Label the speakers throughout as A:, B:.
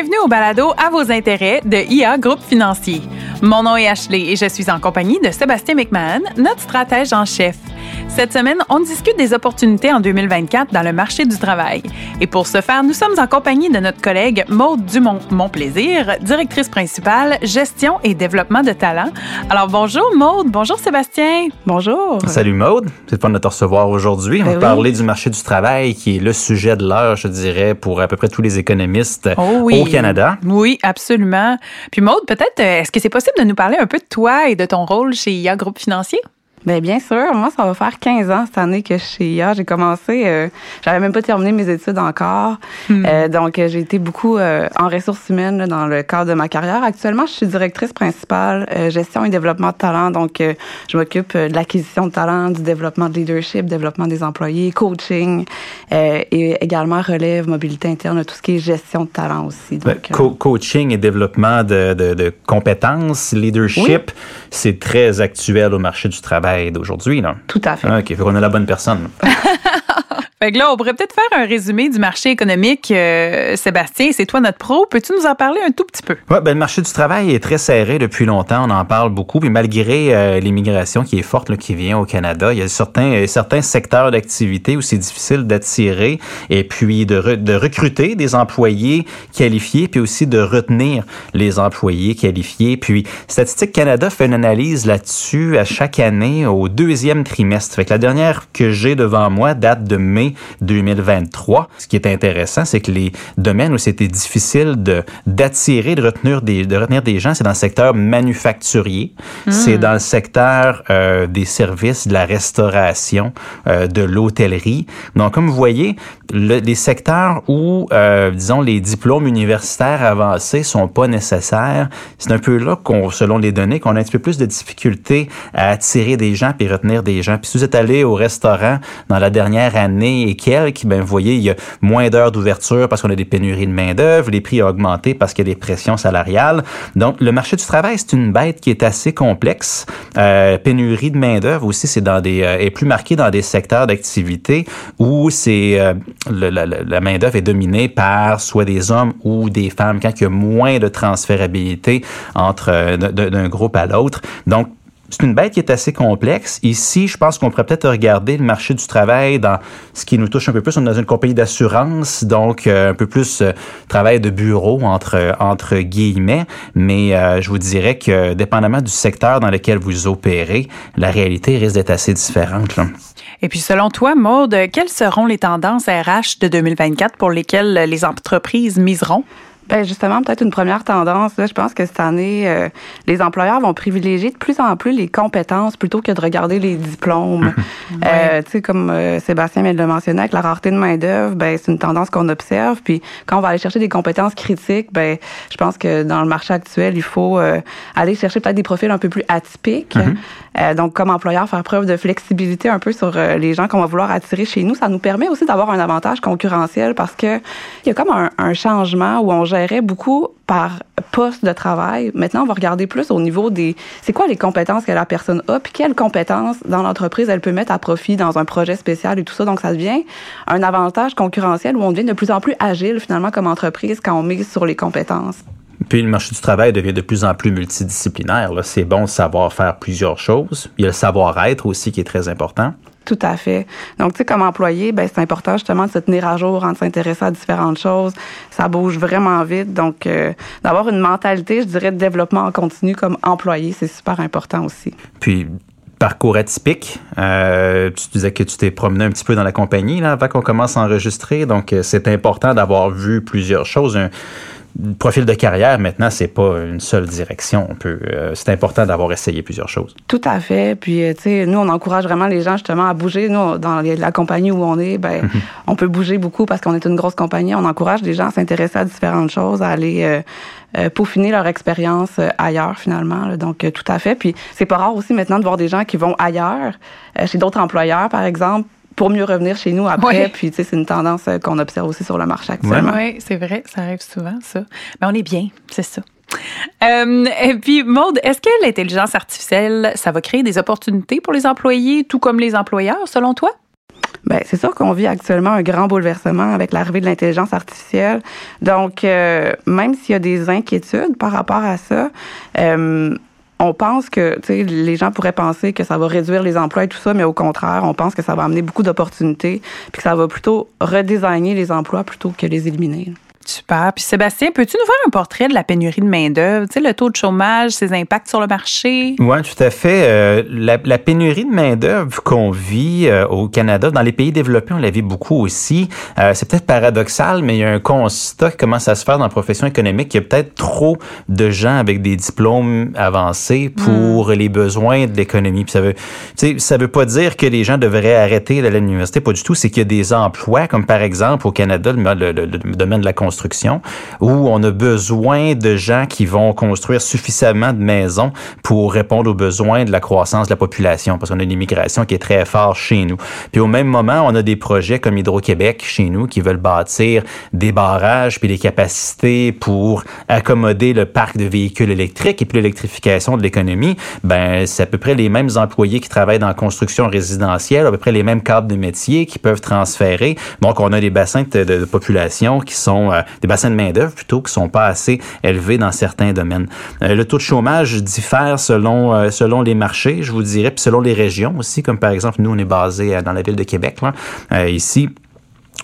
A: Bienvenue au balado à vos intérêts de IA Groupe Financier. Mon nom est Ashley et je suis en compagnie de Sébastien McMahon, notre stratège en chef. Cette semaine, on discute des opportunités en 2024 dans le marché du travail. Et pour ce faire, nous sommes en compagnie de notre collègue Maude Dumont Montplaisir, directrice principale gestion et développement de talent. Alors bonjour Maude, bonjour Sébastien.
B: Bonjour.
C: Salut Maude, c'est fun de te recevoir aujourd'hui. On
B: Ben
C: va
B: oui.
C: parler du marché du travail qui est le sujet de l'heure, je dirais, pour à peu près tous les économistes
A: Oh oui.
C: au Canada.
A: Oui, absolument. Puis Maude, peut-être, euh, est-ce que c'est possible de nous parler un peu de toi et de ton rôle chez IA Groupe Financier?
B: Bien, bien sûr. Moi, ça va faire 15 ans cette année que je suis chez IA. J'ai commencé, euh, j'avais même pas terminé mes études encore. Euh, donc, euh, j'ai été beaucoup euh, en ressources humaines là, dans le cadre de ma carrière. Actuellement, je suis directrice principale gestion et développement de talent. Donc, je m'occupe de l'acquisition de talent, du développement de leadership, développement des employés, coaching et également relève, mobilité interne, tout ce qui est gestion de talent aussi.
C: Ben,
B: Donc,
C: co- coaching et développement de, de- de compétences, leadership, c'est très actuel au marché du travail d'aujourd'hui. là.
B: tout à fait.
C: Ah, OK, fait qu'on a la bonne personne.
A: Fait que là, on pourrait peut-être faire un résumé du marché économique. Euh, Sébastien, c'est toi notre pro. Peux-tu nous en parler un tout petit peu?
C: Ouais, ben, le marché du travail est très serré depuis longtemps. On en parle beaucoup. Puis malgré euh, l'immigration qui est forte, là, qui vient au Canada, il y a certains, euh, certains secteurs d'activité où c'est difficile d'attirer et puis de, de recruter des employés qualifiés, puis aussi de retenir les employés qualifiés. Puis Statistique Canada fait une analyse là-dessus à chaque année au deuxième trimestre. Fait que la dernière que j'ai devant moi date de mai 2023. Ce qui est intéressant, c'est que les domaines où c'était difficile de d'attirer, de retenir des de retenir des gens, c'est dans le secteur manufacturier, c'est dans le secteur euh, des services, de la restauration, euh, de l'hôtellerie. Donc, comme vous voyez, le- les secteurs où, euh, disons, les diplômes universitaires avancés sont pas nécessaires, c'est un peu là qu'on, selon les données, qu'on a un petit peu plus de difficulté à attirer des gens puis retenir des gens. Puis si vous êtes allé au restaurant dans la dernière année et quelques, ben vous voyez, il y a moins d'heures d'ouverture parce qu'on a des pénuries de main d'œuvre, les prix ont augmenté parce qu'il y a des pressions salariales. Donc le marché du travail, c'est une bête qui est assez complexe. Euh, pénurie de main d'œuvre aussi, c'est dans des euh, est plus marqué dans des secteurs d'activité où c'est euh, la, la- la main d'œuvre est dominée par soit des hommes ou des femmes quand il y a moins de transférabilité entre euh, d'un groupe à l'autre. Donc c'est une bête qui est assez complexe. Ici, je pense qu'on pourrait peut-être regarder le marché du travail dans ce qui nous touche un peu plus. On est dans une compagnie d'assurance, donc euh, un peu plus euh, travail de bureau entre euh, entre guillemets. Mais euh, je vous dirais que, dépendamment du secteur dans lequel vous opérez, la réalité risque d'être assez différente. Là.
A: Et puis, selon toi, Maude, quelles seront les tendances RH de 2024 pour lesquelles les entreprises miseront?
B: Ben justement, peut-être une première tendance. Là, je pense que cette année, euh, les employeurs vont privilégier de plus en plus les compétences plutôt que de regarder les diplômes. Euh, tu sais, comme euh, Sébastien vient de le mentionner, avec la rareté de main d'œuvre, ben c'est une tendance qu'on observe. Puis quand on va aller chercher des compétences critiques, ben je pense que dans le marché actuel, il faut euh, aller chercher peut-être des profils un peu plus atypiques. Euh, donc, comme employeur, faire preuve de flexibilité un peu sur euh, les gens qu'on va vouloir attirer chez nous, ça nous permet aussi d'avoir un avantage concurrentiel parce que il y a comme un, un changement où on gérait beaucoup par poste de travail. Maintenant, on va regarder plus au niveau des c'est quoi les compétences que la personne a, puis quelles compétences dans l'entreprise elle peut mettre à profit dans un projet spécial et tout ça. Donc, ça devient un avantage concurrentiel où on devient de plus en plus agile finalement comme entreprise quand on mise sur les compétences.
C: Puis le marché du travail devient de plus en plus multidisciplinaire. là. C'est bon de savoir faire plusieurs choses. Il y a le savoir-être aussi qui est très important.
B: Tout à fait. Donc, tu sais, comme employé, ben, c'est important justement de se tenir à jour, de s'intéresser à différentes choses. Ça bouge vraiment vite. Donc, euh, d'avoir une mentalité, je dirais, de développement en continu comme employé, c'est super important aussi.
C: Puis, parcours atypique. Euh, tu disais que tu t'es promené un petit peu dans la compagnie là, avant qu'on commence à enregistrer. Donc, euh, c'est important d'avoir vu plusieurs choses. Un profil de carrière, maintenant, c'est pas une seule direction. On peut, euh, c'est important d'avoir essayé plusieurs choses.
B: Tout à fait. Puis, euh, tu sais, nous, on encourage vraiment les gens justement à bouger. Nous, dans la compagnie où on est, ben, on peut bouger beaucoup parce qu'on est une grosse compagnie. On encourage les gens à s'intéresser à différentes choses, à aller euh, euh, peaufiner leur expérience euh, ailleurs finalement. là. Donc, euh, tout à fait. Puis, c'est pas rare aussi maintenant de voir des gens qui vont ailleurs, chez d'autres employeurs, par exemple, pour mieux revenir chez nous après.
A: Oui.
B: Puis, tu sais, c'est une tendance euh, qu'on observe aussi sur le marché actuellement.
A: Oui, c'est vrai, ça arrive souvent, ça. Mais on est bien, c'est ça. Euh, et puis, Maude, est-ce que l'intelligence artificielle, ça va créer des opportunités pour les employés, tout comme les employeurs, selon toi?
B: Ben, c'est sûr qu'on vit actuellement un grand bouleversement avec l'arrivée de l'intelligence artificielle. Donc, euh, même s'il y a des inquiétudes par rapport à ça, euh, on pense que, les gens pourraient penser que ça va réduire les emplois et tout ça, mais au contraire, on pense que ça va amener beaucoup d'opportunités, puis que ça va plutôt redesigner les emplois plutôt que les éliminer.
A: Super. Puis Sébastien, peux-tu nous faire un portrait de la pénurie de main-d'œuvre? Tu sais, le taux de chômage, ses impacts sur le marché?
C: Oui, tout à fait. Euh, la, la, pénurie de main-d'œuvre qu'on vit euh, au Canada, dans les pays développés, on la vit beaucoup aussi. Euh, c'est peut-être paradoxal, mais il y a un constat qui commence à se faire dans la profession économique. Il y a peut-être trop de gens avec des diplômes avancés pour hmm. les besoins de l'économie. Puis ça veut, tu sais, ça veut pas dire que les gens devraient arrêter d'aller à l'université, pas du tout. C'est qu'il y a des emplois, comme par exemple au Canada, le, le, le, le domaine de la construction où on a besoin de gens qui vont construire suffisamment de maisons pour répondre aux besoins de la croissance de la population, parce qu'on a une immigration qui est très forte chez nous. Puis au même moment, on a des projets comme Hydro-Québec chez nous qui veulent bâtir des barrages puis des capacités pour accommoder le parc de véhicules électriques et puis l'électrification de l'économie. Ben, c'est à peu près les mêmes employés qui travaillent dans la construction résidentielle, à peu près les mêmes cadres de métier qui peuvent transférer. Donc, on a des bassins de, de population qui sont euh, des bassins de main-d'œuvre plutôt qui sont pas assez élevés dans certains domaines. Euh, le taux de chômage diffère selon euh, selon les marchés, je vous dirais, puis selon les régions aussi, comme par exemple nous on est basé euh, dans la ville de Québec là, ici.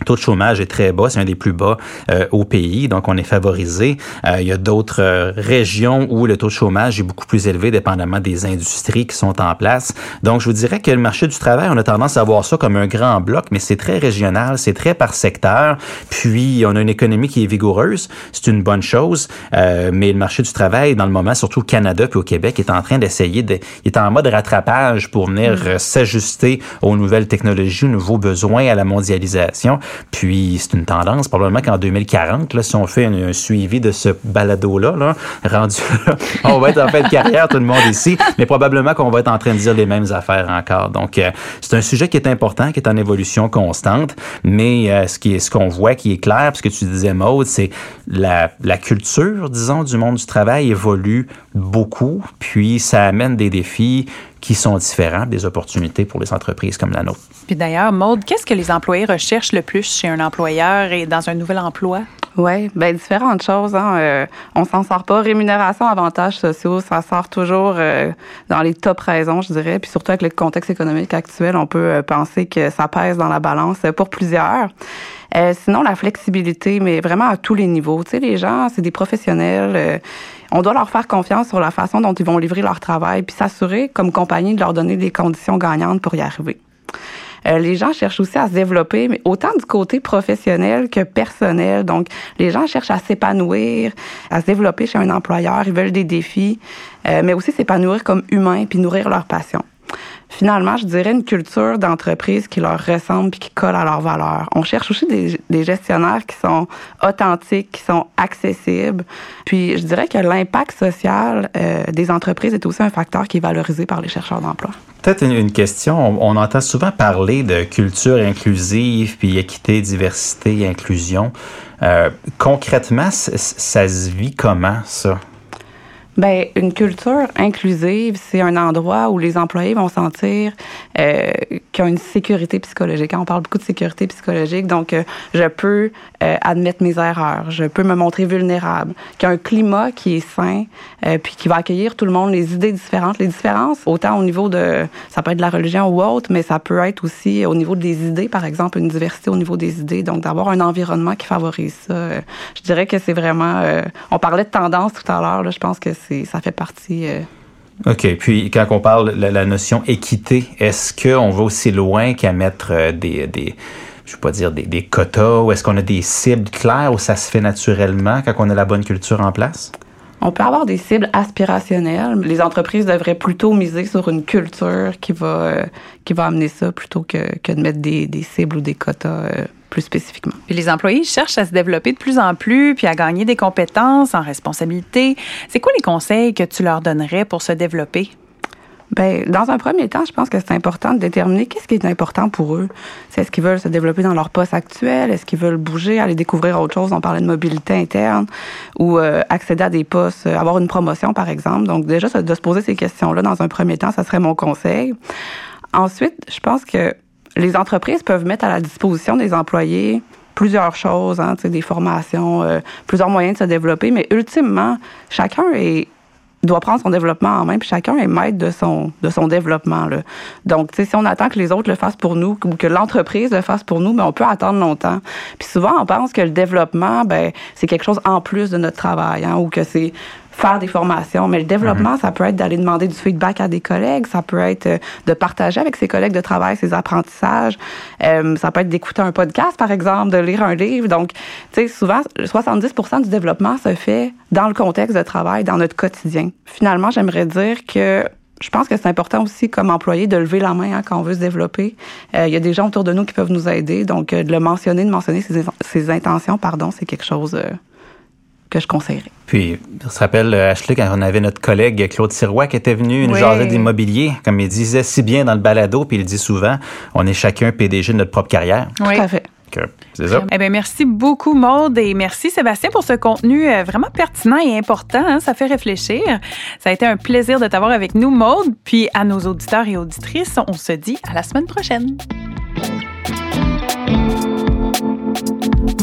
C: Taux de chômage est très bas, c'est un des plus bas euh, au pays, donc on est favorisé. Euh, il y a d'autres euh, régions où le taux de chômage est beaucoup plus élevé, dépendamment des industries qui sont en place. Donc je vous dirais que le marché du travail, on a tendance à voir ça comme un grand bloc, mais c'est très régional, c'est très par secteur. Puis on a une économie qui est vigoureuse, c'est une bonne chose, mais le marché du travail, dans le moment, surtout au Canada puis au Québec, est en train d'essayer de, il est en mode rattrapage pour venir mm. s'ajuster aux nouvelles technologies, aux nouveaux besoins, à la mondialisation. Puis c'est une tendance, probablement qu'en 2040, là, si on fait un, suivi de ce balado-là, là, rendu là, on va être en fin de carrière, tout le monde ici, mais probablement qu'on va être en train de dire les mêmes affaires encore. Donc, euh, c'est un sujet qui est important, qui est en évolution constante, mais euh, ce qui est ce qu'on voit qui est clair, parce que tu disais, Maude, c'est la, la culture, disons, du monde du travail évolue beaucoup, puis ça amène des défis qui sont différents des opportunités pour les entreprises comme la nôtre.
A: Puis d'ailleurs, Maude, qu'est-ce que les employés recherchent le plus chez un employeur et dans un nouvel emploi?
B: Oui, bien, différentes choses. Hein. Euh, on s'en sort pas. Rémunération, avantages sociaux, ça sort toujours euh, dans les top raisons, je dirais. Puis surtout avec le contexte économique actuel, on peut euh, penser que ça pèse dans la balance pour plusieurs. sinon, la flexibilité, mais vraiment à tous les niveaux. Tu sais, les gens, c'est des professionnels on doit leur faire confiance sur la façon dont ils vont livrer leur travail, puis s'assurer, comme compagnie, de leur donner des conditions gagnantes pour y arriver. Euh, les gens cherchent aussi à se développer, mais autant du côté professionnel que personnel. Donc, les gens cherchent à s'épanouir, à se développer chez un employeur. Ils veulent des défis, euh, mais aussi s'épanouir comme humains puis nourrir leur passion finalement, je dirais une culture d'entreprise qui leur ressemble et qui colle à leurs valeurs. On cherche aussi des, gestionnaires qui sont authentiques, qui sont accessibles. Puis, je dirais que l'impact social euh, des entreprises est aussi un facteur qui est valorisé par les chercheurs d'emploi.
C: Peut-être une, question. On, entend souvent parler de culture inclusive, puis équité, diversité, inclusion. Euh, concrètement, ça se vit comment, ça?
B: Ben, une culture inclusive, c'est un endroit où les employés vont sentir euh, qu'ils ont une sécurité psychologique. On parle beaucoup de sécurité psychologique, donc euh, je peux euh, admettre mes erreurs, je peux me montrer vulnérable, qu'il y a un climat qui est sain, euh, puis qui va accueillir tout le monde, les idées différentes, les différences, autant au niveau de, ça peut être de la religion ou autre, mais ça peut être aussi au niveau des idées, par exemple, une diversité au niveau des idées. Donc, d'avoir un environnement qui favorise ça, je dirais que c'est vraiment, on parlait de tendance tout à l'heure, je pense que ça fait partie.
C: OK. Puis, quand on parle de la notion équité, est-ce qu'on va aussi loin qu'à mettre des, des je ne veux pas dire des quotas, ou est-ce qu'on a des cibles claires où ça se fait naturellement quand on a la bonne culture en place?
B: On peut avoir des cibles aspirationnelles. Les entreprises devraient plutôt miser sur une culture qui va, euh, qui va amener ça plutôt que, que de mettre des, cibles ou des quotas euh, plus spécifiquement.
A: Puis les employés cherchent à se développer de plus en plus, puis à gagner des compétences en responsabilité. C'est quoi les conseils que tu leur donnerais pour se développer?
B: Ben, dans un premier temps, je pense que c'est important de déterminer qu'est-ce qui est important pour eux. C'est est-ce qu'ils veulent se développer dans leur poste actuel, est-ce qu'ils veulent bouger, aller découvrir autre chose? On parlait de mobilité interne ou euh, accéder à des postes, euh, avoir une promotion par exemple. Donc déjà, de se poser ces questions-là dans un premier temps, ça serait mon conseil. Ensuite, je pense que les entreprises peuvent mettre à la disposition des employés plusieurs choses, hein, des formations, euh, plusieurs moyens de se développer, mais ultimement, chacun est doit prendre son développement en main, puis chacun est maître de son, de son développement. Là. Donc, si on attend que les autres le fassent pour nous ou que l'entreprise le fasse pour nous, ben, on peut attendre longtemps. Puis souvent, on pense que le développement, ben, c'est quelque chose en plus de notre travail, hein, ou que c'est faire des formations. Mais le développement, mhm. ça peut être d'aller demander du feedback à des collègues, ça peut être euh, de partager avec ses collègues de travail ses apprentissages, euh, ça peut être d'écouter un podcast, par exemple, de lire un livre. Donc, tu sais, souvent, 70% du développement se fait dans le contexte de travail, dans notre quotidien. Finalement, j'aimerais dire que je pense que c'est important aussi comme employé de lever la main hein, quand on veut se développer. Euh, il y a des gens autour de nous qui peuvent nous aider, donc de le mentionner, de mentionner ses, ses intentions, pardon, c'est quelque chose que je conseillerais.
C: Puis, on se rappelle, euh, Ashley, quand on avait notre collègue Claude Sirois qui était venu nous jaser d'immobilier, comme il disait si bien dans le balado, puis il dit souvent, on est chacun PDG de notre propre carrière.
B: Oui. Tout à fait.
A: C'est ça. Eh bien, merci beaucoup, Maude, et merci, Sébastien, pour ce contenu euh, vraiment pertinent et important. Hein. ça fait réfléchir. Ça a été un plaisir de t'avoir avec nous, Maude. Puis à nos auditeurs et auditrices, on se dit à la semaine prochaine.